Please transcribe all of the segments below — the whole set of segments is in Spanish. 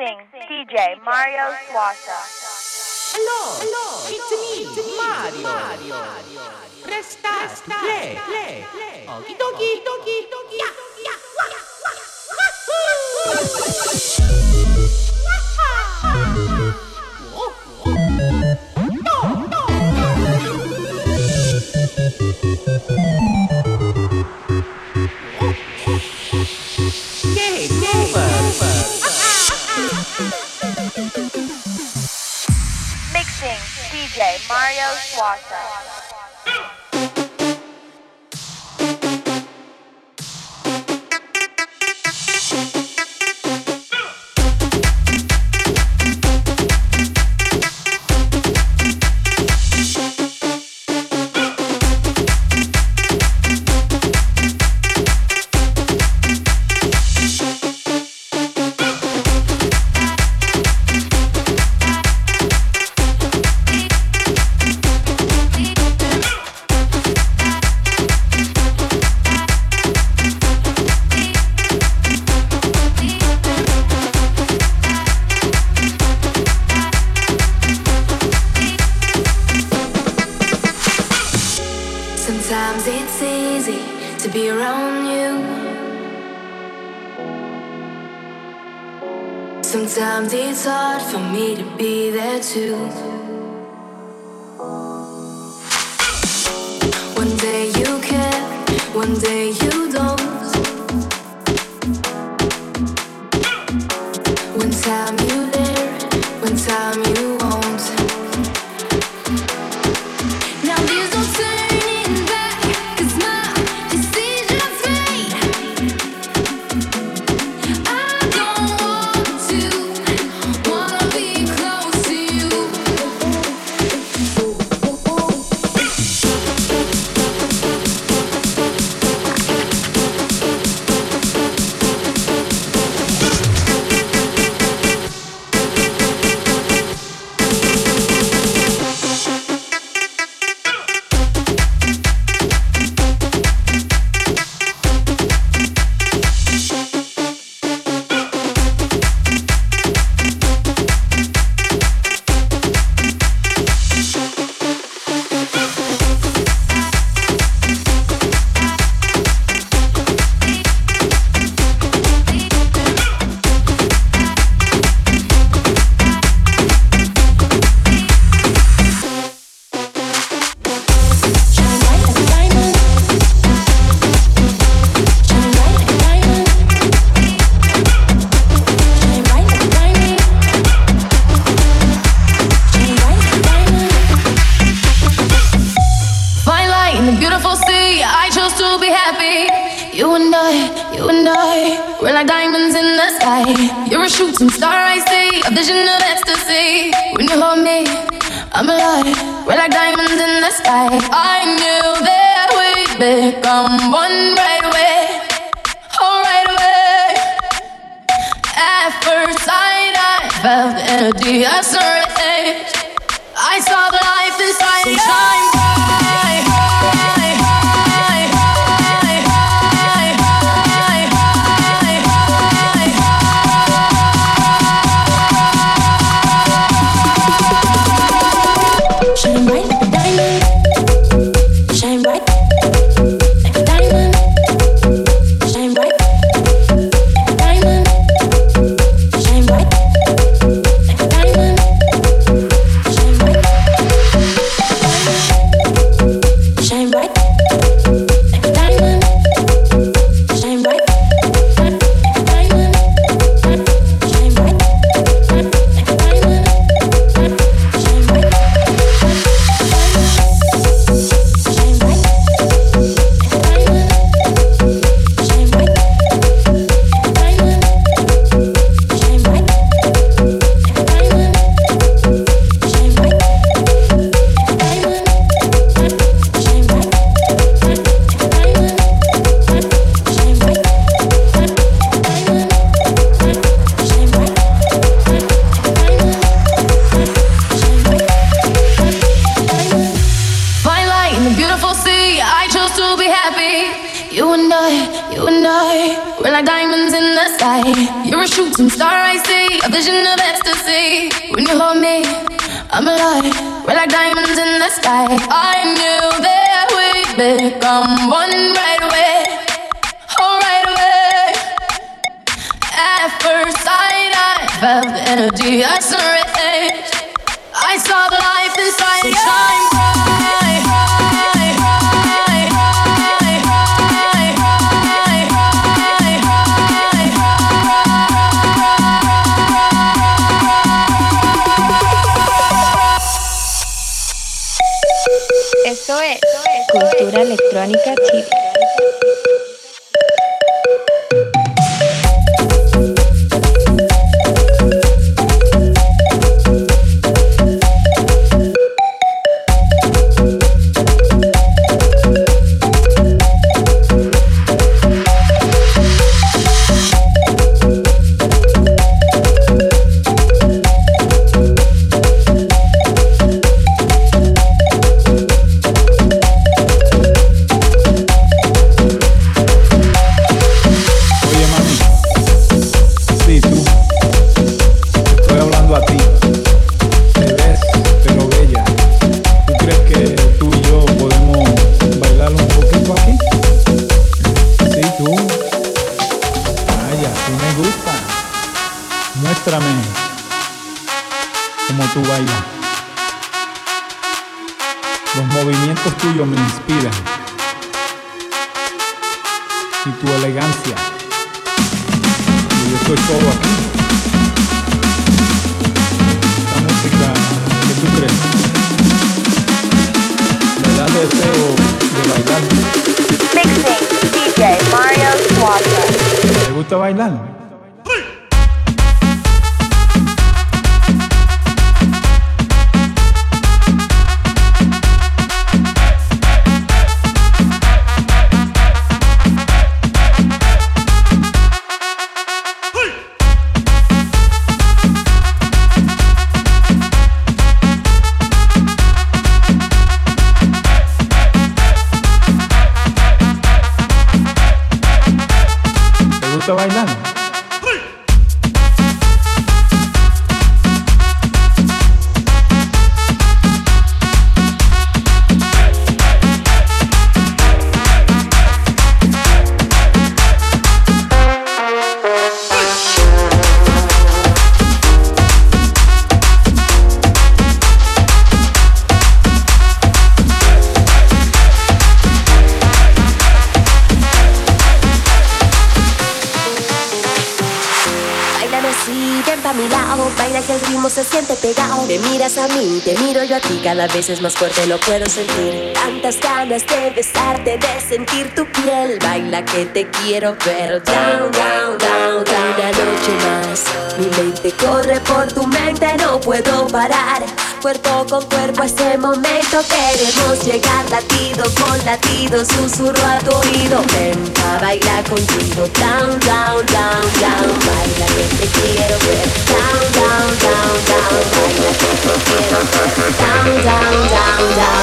Mixing DJ Mario Suasa. Hello, hello, it's me, Mario. Mario. Presta, presta, play, play, play. Okie dokie, dokie, dokie. Yeah. Mario Schwarzer. se siente pegado. Me miras a mí, te miro yo a ti, cada vez es más fuerte, lo puedo sentir. Tantas ganas de besarte, de sentir tu piel. Baila que te quiero ver. Down, down, down, down. Una noche más. Mi mente corre por tu mente, no puedo parar cuerpo con cuerpo a este momento queremos llegar latido con latido, susurro a tu oído. Ven a bailar contigo, down, down, down, down. Baila que te quiero ver, down, down, down, down. Baila que te quiero ver, down, down, down, down.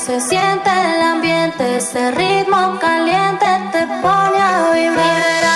se siente el ambiente, ese ritmo caliente te pone a vibrar.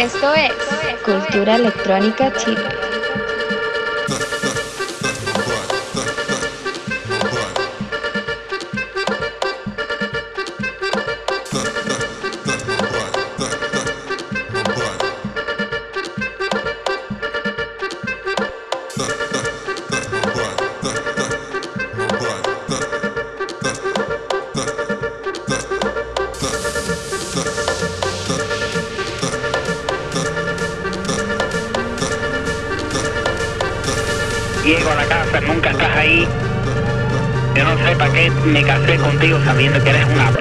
Esto es Cultura Electrónica Chile. me casé contigo sabiendo que eres una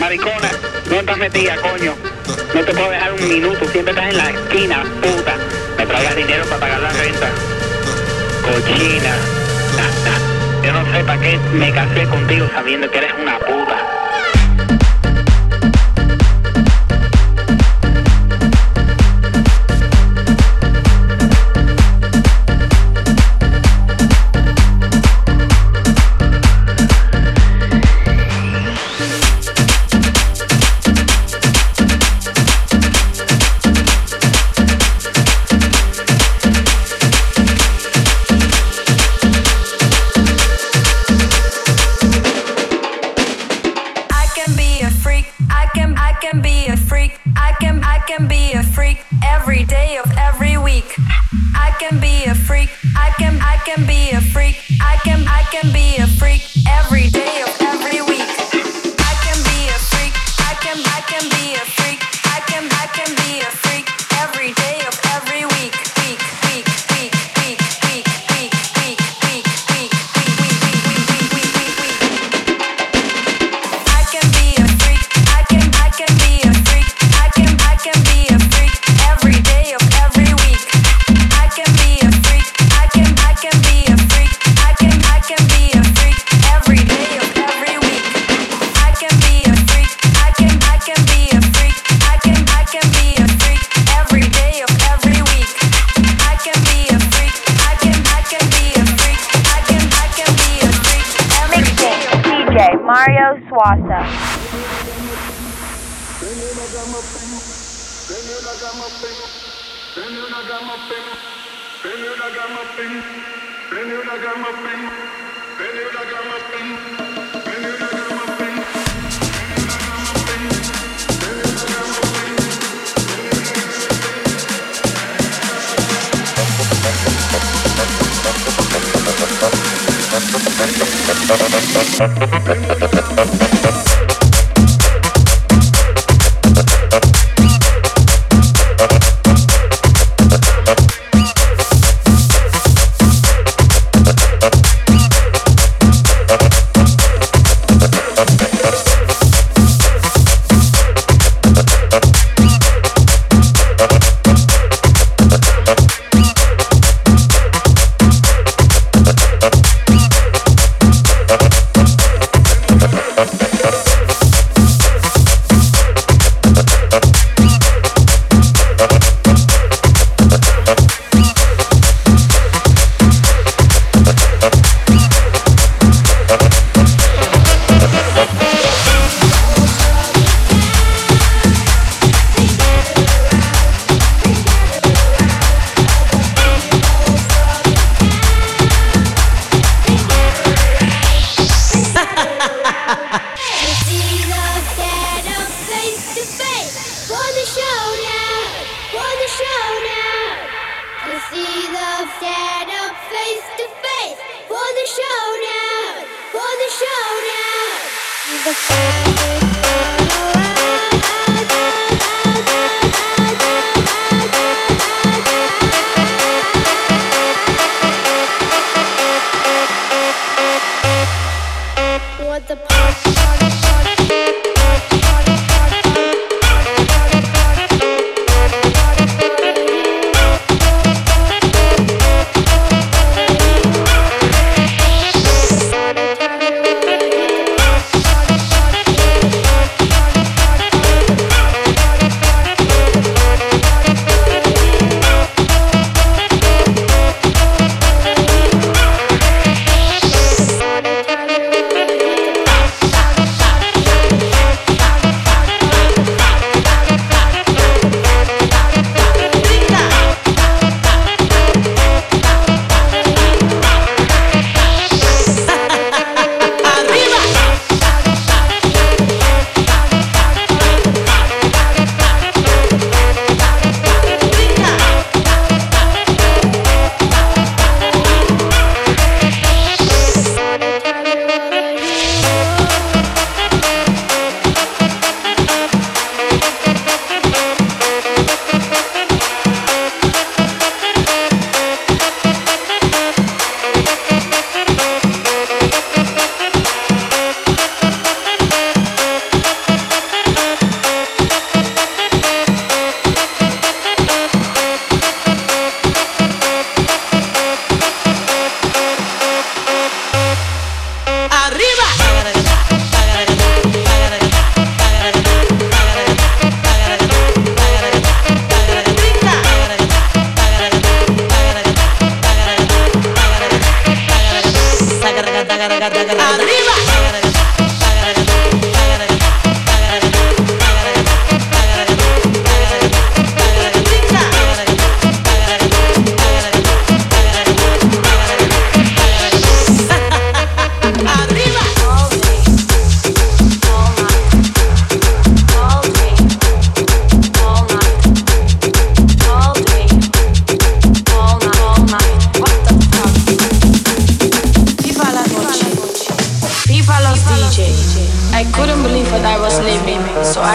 Maricona, no estás metida, coño? No te puedo dejar un minuto, siempre estás en la esquina, puta. Me traigas dinero para pagar la renta. Cochina. Yo no sé para qué me casé contigo sabiendo que eres una puta. Thank you.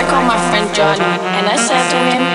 I called my friend Johnny and I said to him,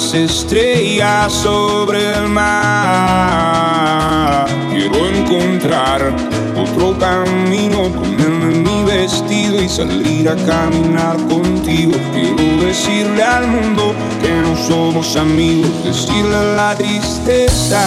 estrellas sobre el mar. Quiero encontrar otro camino, ponerme mi vestido y salir a caminar contigo. Quiero decirle al mundo que no somos amigos, decirle la tristeza.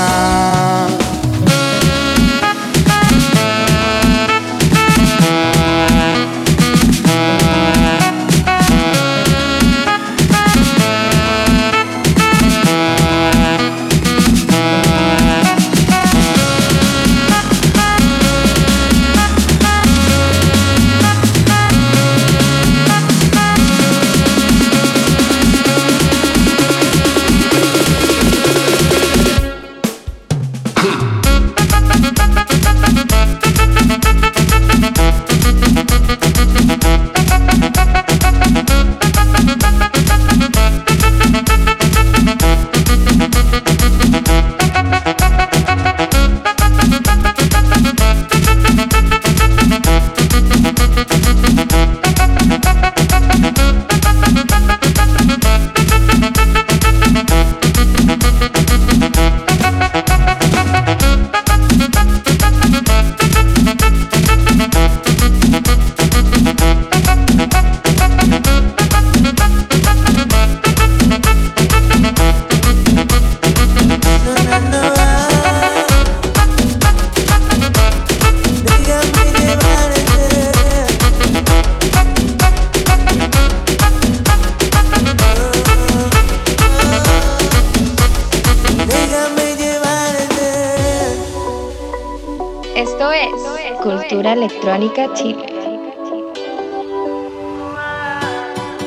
Electrónica Chile.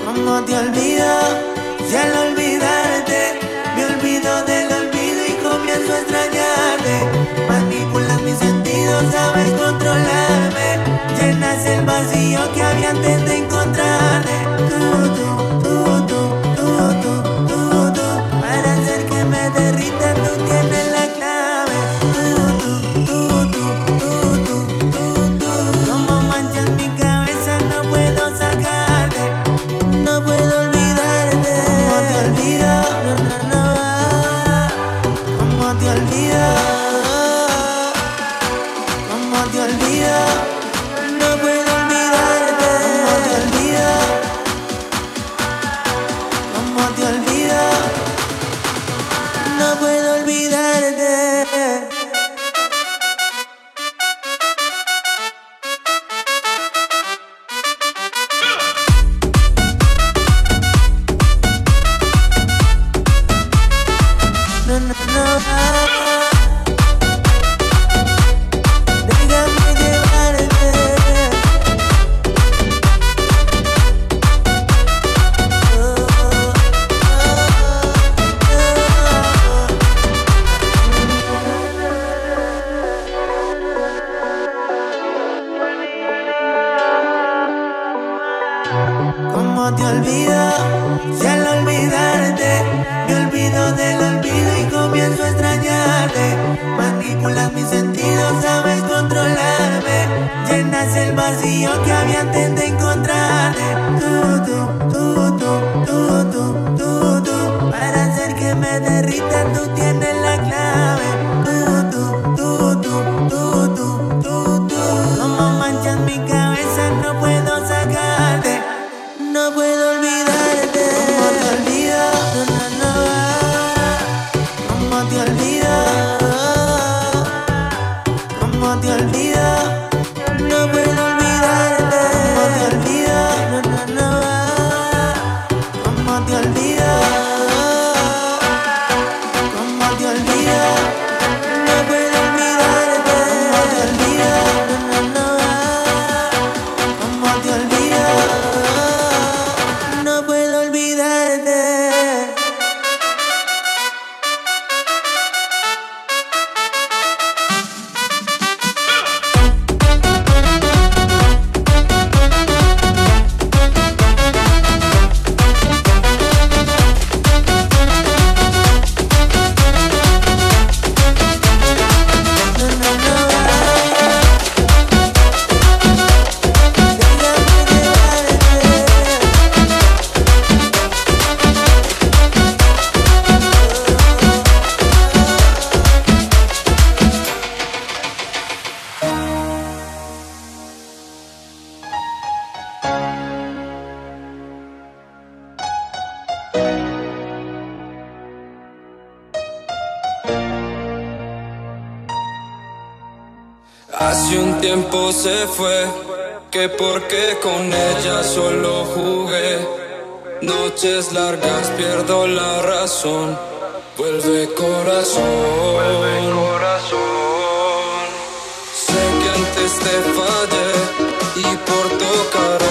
Como te olvido, ya al olvidarte, me olvido del olvido y comienzo a extrañarte. Manipulas mis sentidos, sabes controlarme, llenas el vacío que había antes de encontrarte. camino de la Noches largas, pierdo la razón. Vuelve corazón. Vuelve corazón. Sé que antes te fallé y por tocar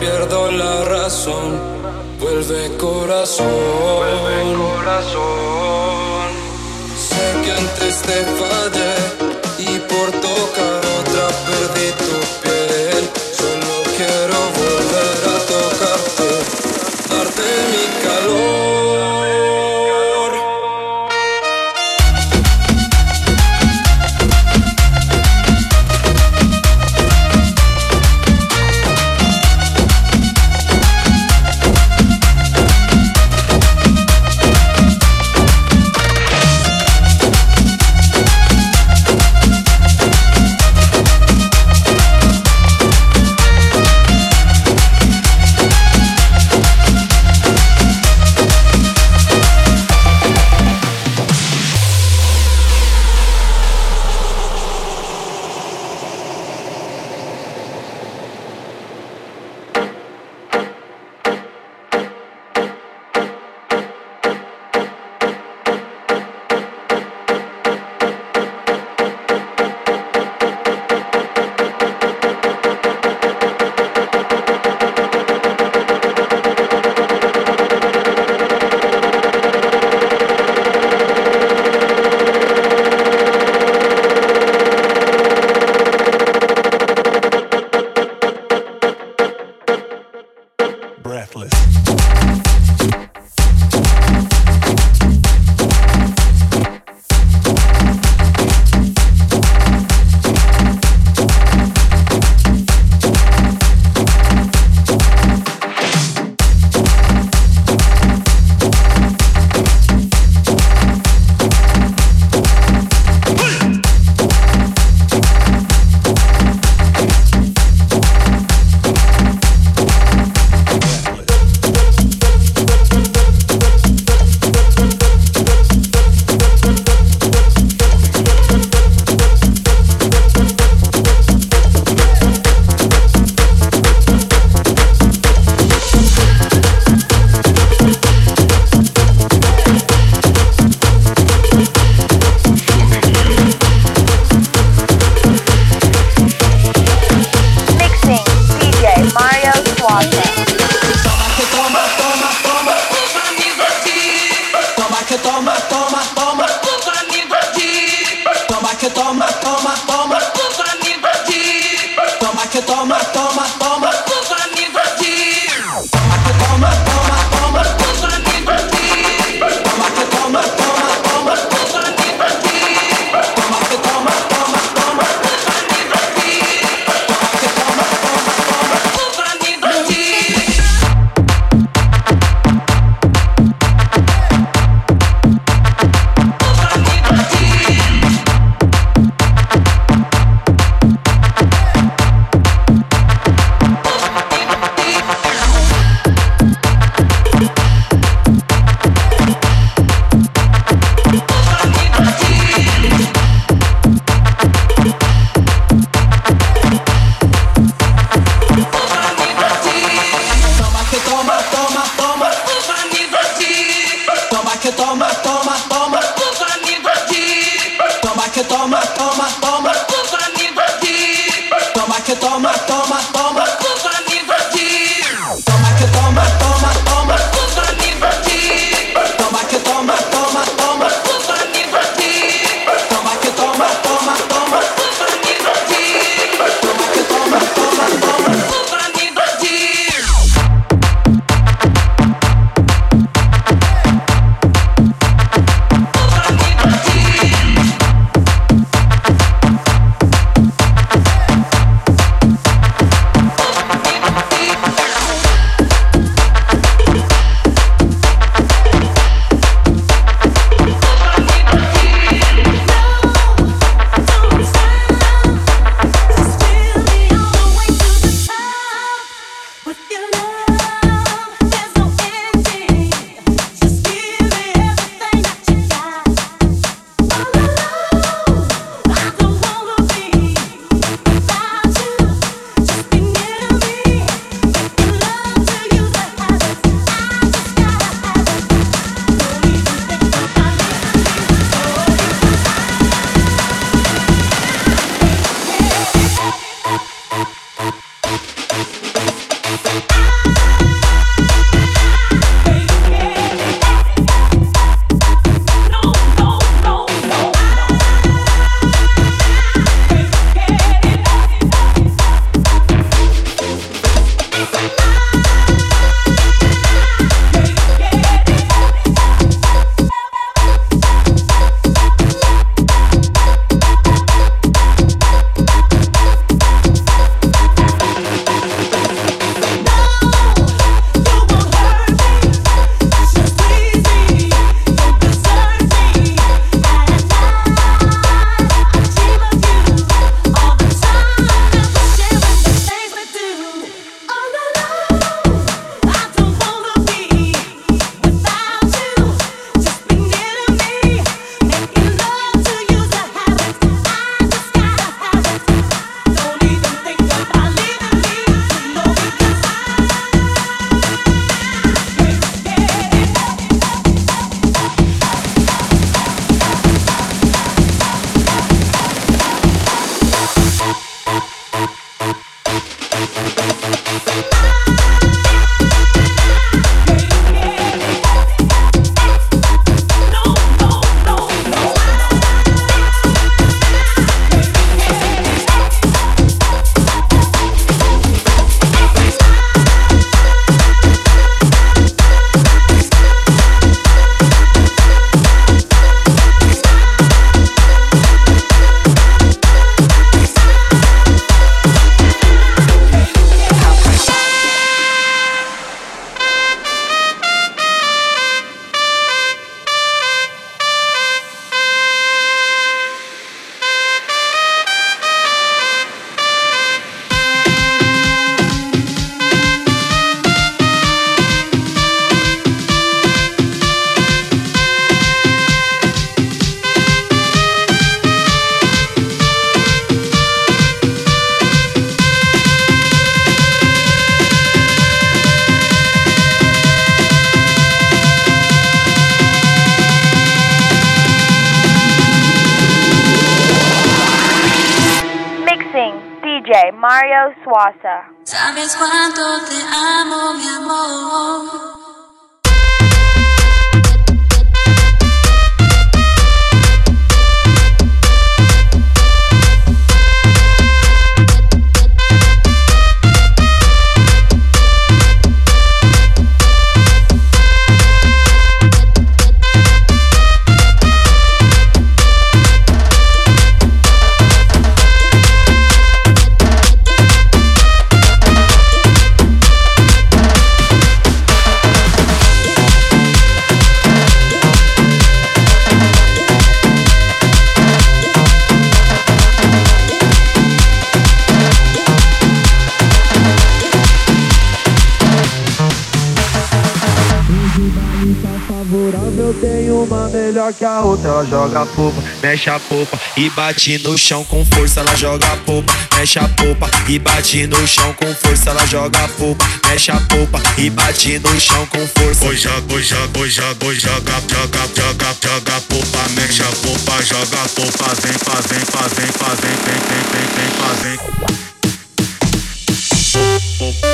pierdo la Suasa. Eu tenho uma melhor que a outra. Ela joga a popa, mexe a popa e bate no chão com força. Ela joga a popa, mexe a popa e bate no chão com força. Ela joga a popa, mexe a popa e bate no chão com força. Oi, joga, oi, joga, oi, joga, oi, joga, joga, joga, joga a popa, mexe a popa, joga a popa, vem, faz, vem, faz, vem, vem, vem, vem, vem, vem, vem. Vem,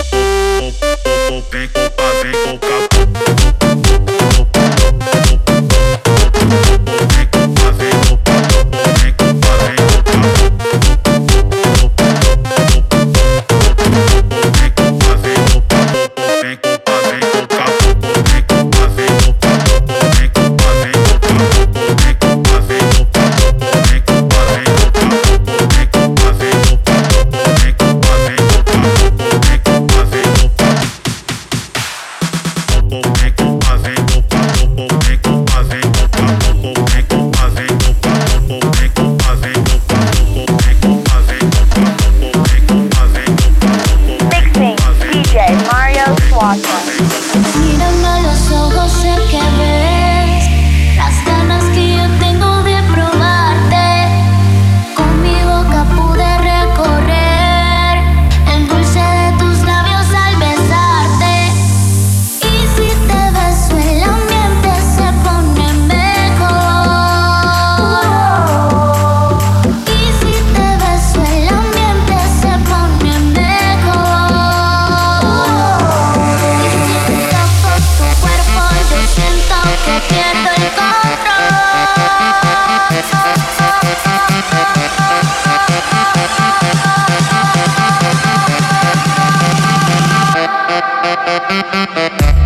Música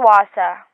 Swasa.